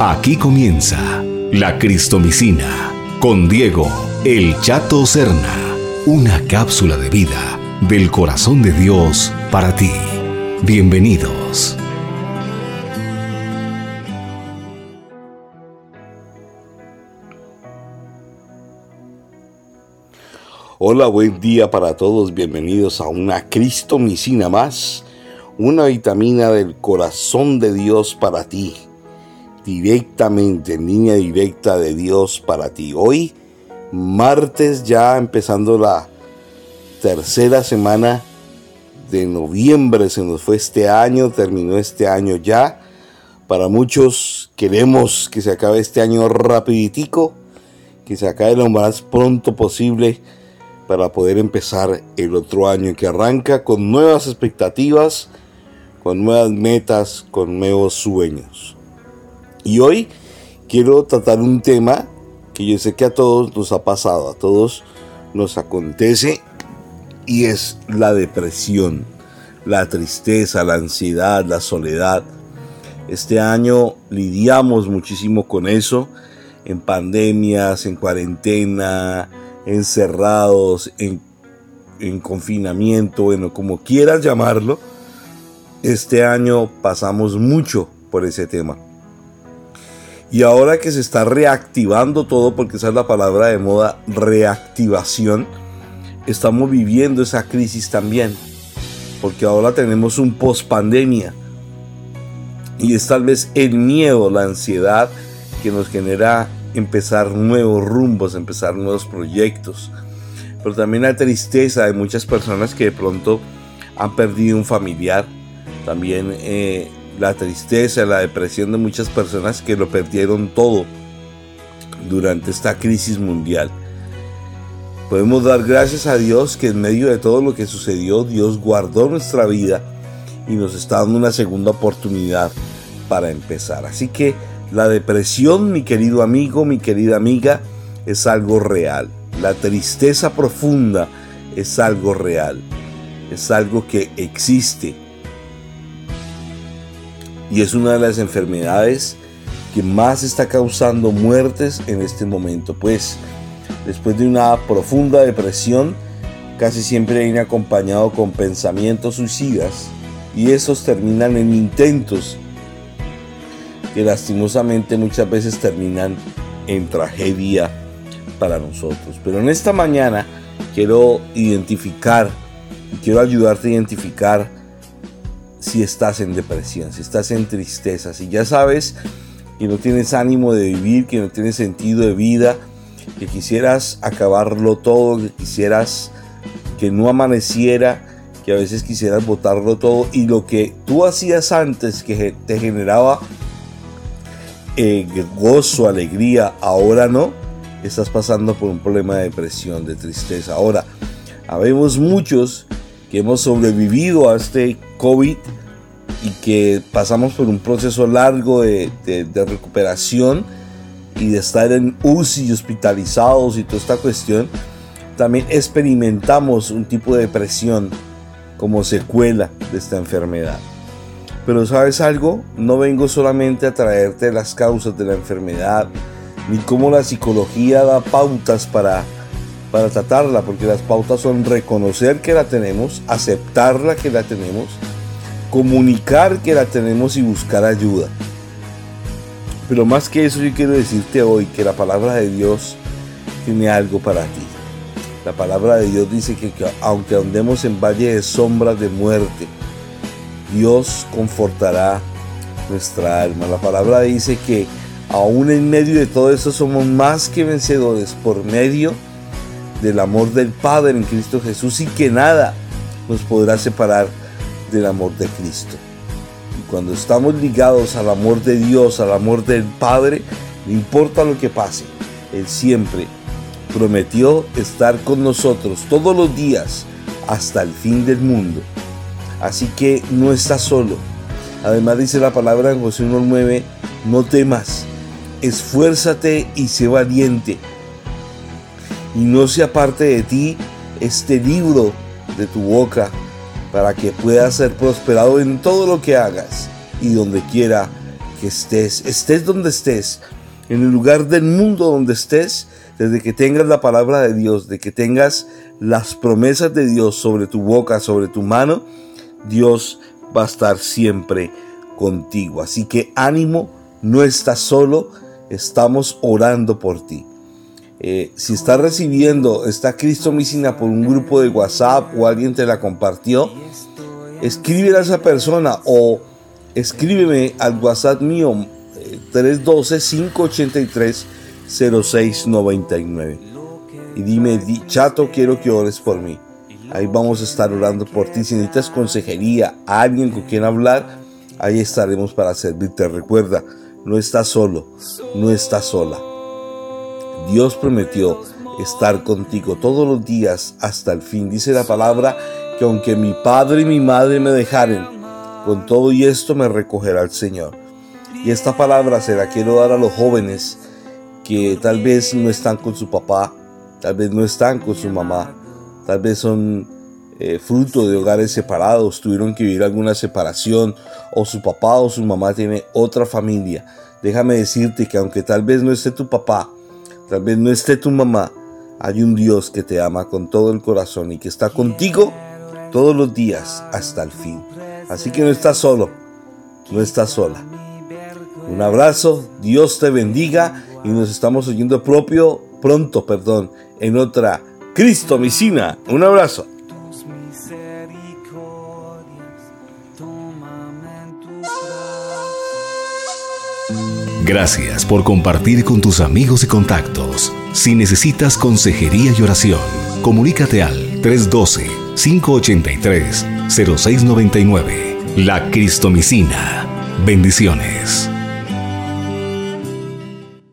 Aquí comienza la Cristomicina con Diego El Chato Serna, una cápsula de vida del corazón de Dios para ti. Bienvenidos. Hola, buen día para todos. Bienvenidos a una Cristomicina más, una vitamina del corazón de Dios para ti directamente, en línea directa de Dios para ti. Hoy, martes, ya empezando la tercera semana de noviembre, se nos fue este año, terminó este año ya. Para muchos queremos que se acabe este año rapiditico, que se acabe lo más pronto posible para poder empezar el otro año que arranca con nuevas expectativas, con nuevas metas, con nuevos sueños. Y hoy quiero tratar un tema que yo sé que a todos nos ha pasado, a todos nos acontece y es la depresión, la tristeza, la ansiedad, la soledad. Este año lidiamos muchísimo con eso, en pandemias, en cuarentena, encerrados, en, en confinamiento, bueno, como quieras llamarlo. Este año pasamos mucho por ese tema. Y ahora que se está reactivando todo, porque esa es la palabra de moda, reactivación, estamos viviendo esa crisis también. Porque ahora tenemos un post pandemia. Y es tal vez el miedo, la ansiedad que nos genera empezar nuevos rumbos, empezar nuevos proyectos. Pero también la tristeza de muchas personas que de pronto han perdido un familiar. También eh, la tristeza, la depresión de muchas personas que lo perdieron todo durante esta crisis mundial. Podemos dar gracias a Dios que en medio de todo lo que sucedió, Dios guardó nuestra vida y nos está dando una segunda oportunidad para empezar. Así que la depresión, mi querido amigo, mi querida amiga, es algo real. La tristeza profunda es algo real. Es algo que existe y es una de las enfermedades que más está causando muertes en este momento, pues después de una profunda depresión casi siempre viene acompañado con pensamientos suicidas y esos terminan en intentos que lastimosamente muchas veces terminan en tragedia para nosotros. Pero en esta mañana quiero identificar, quiero ayudarte a identificar si estás en depresión, si estás en tristeza, si ya sabes que no tienes ánimo de vivir, que no tienes sentido de vida, que quisieras acabarlo todo, que quisieras que no amaneciera, que a veces quisieras botarlo todo y lo que tú hacías antes que te generaba eh, gozo, alegría, ahora no, estás pasando por un problema de depresión, de tristeza. Ahora, habemos muchos que hemos sobrevivido a este COVID y que pasamos por un proceso largo de, recuperación y de estar en UCI hospitalizados y toda esta cuestión, también experimentamos un tipo de depresión como secuela de esta enfermedad. Pero sabes algo, no vengo solamente a traerte las causas de la enfermedad, ni cómo la psicología da pautas para para tratarla, porque las pautas son reconocer que la tenemos, aceptarla que la tenemos, comunicar que la tenemos y buscar ayuda. Pero más que eso yo quiero decirte hoy que la palabra de Dios tiene algo para ti. La palabra de Dios dice que, que aunque andemos en valle de sombras de muerte, Dios confortará nuestra alma. La palabra dice que aún en medio de todo eso somos más que vencedores por medio de del amor del Padre en Cristo Jesús y que nada nos podrá separar del amor de Cristo. Y cuando estamos ligados al amor de Dios, al amor del Padre, no importa lo que pase, Él siempre prometió estar con nosotros todos los días hasta el fin del mundo. Así que no estás solo. Además dice la palabra en José 1.9, no temas, esfuérzate y sé valiente y no se aparte de ti este libro de tu boca para que puedas ser prosperado en todo lo que hagas y donde quiera que estés, estés donde estés, en el lugar del mundo donde estés, desde que tengas la palabra de Dios, de que tengas las promesas de Dios sobre tu boca, sobre tu mano, Dios va a estar siempre contigo. Así que ánimo, no estás solo, estamos orando por ti. Eh, si estás recibiendo esta Cristo Misina por un grupo de WhatsApp o alguien te la compartió, escríbele a esa persona o escríbeme al WhatsApp mío 312-583-0699 eh, y dime, chato, quiero que ores por mí. Ahí vamos a estar orando por ti. Si necesitas consejería, alguien con quien hablar, ahí estaremos para servirte. Recuerda, no estás solo, no estás sola. Dios prometió estar contigo todos los días hasta el fin. Dice la palabra que aunque mi padre y mi madre me dejaren, con todo y esto me recogerá el Señor. Y esta palabra se la quiero dar a los jóvenes que tal vez no están con su papá, tal vez no están con su mamá, tal vez son eh, fruto de hogares separados, tuvieron que vivir alguna separación, o su papá o su mamá tiene otra familia. Déjame decirte que aunque tal vez no esté tu papá, tal vez no esté tu mamá, hay un Dios que te ama con todo el corazón y que está contigo todos los días hasta el fin. Así que no estás solo, no estás sola. Un abrazo, Dios te bendiga y nos estamos oyendo propio, pronto, perdón, en otra Cristo Misina. Un abrazo. Gracias por compartir con tus amigos y contactos. Si necesitas consejería y oración, comunícate al 312-583-0699. La Cristomicina. Bendiciones.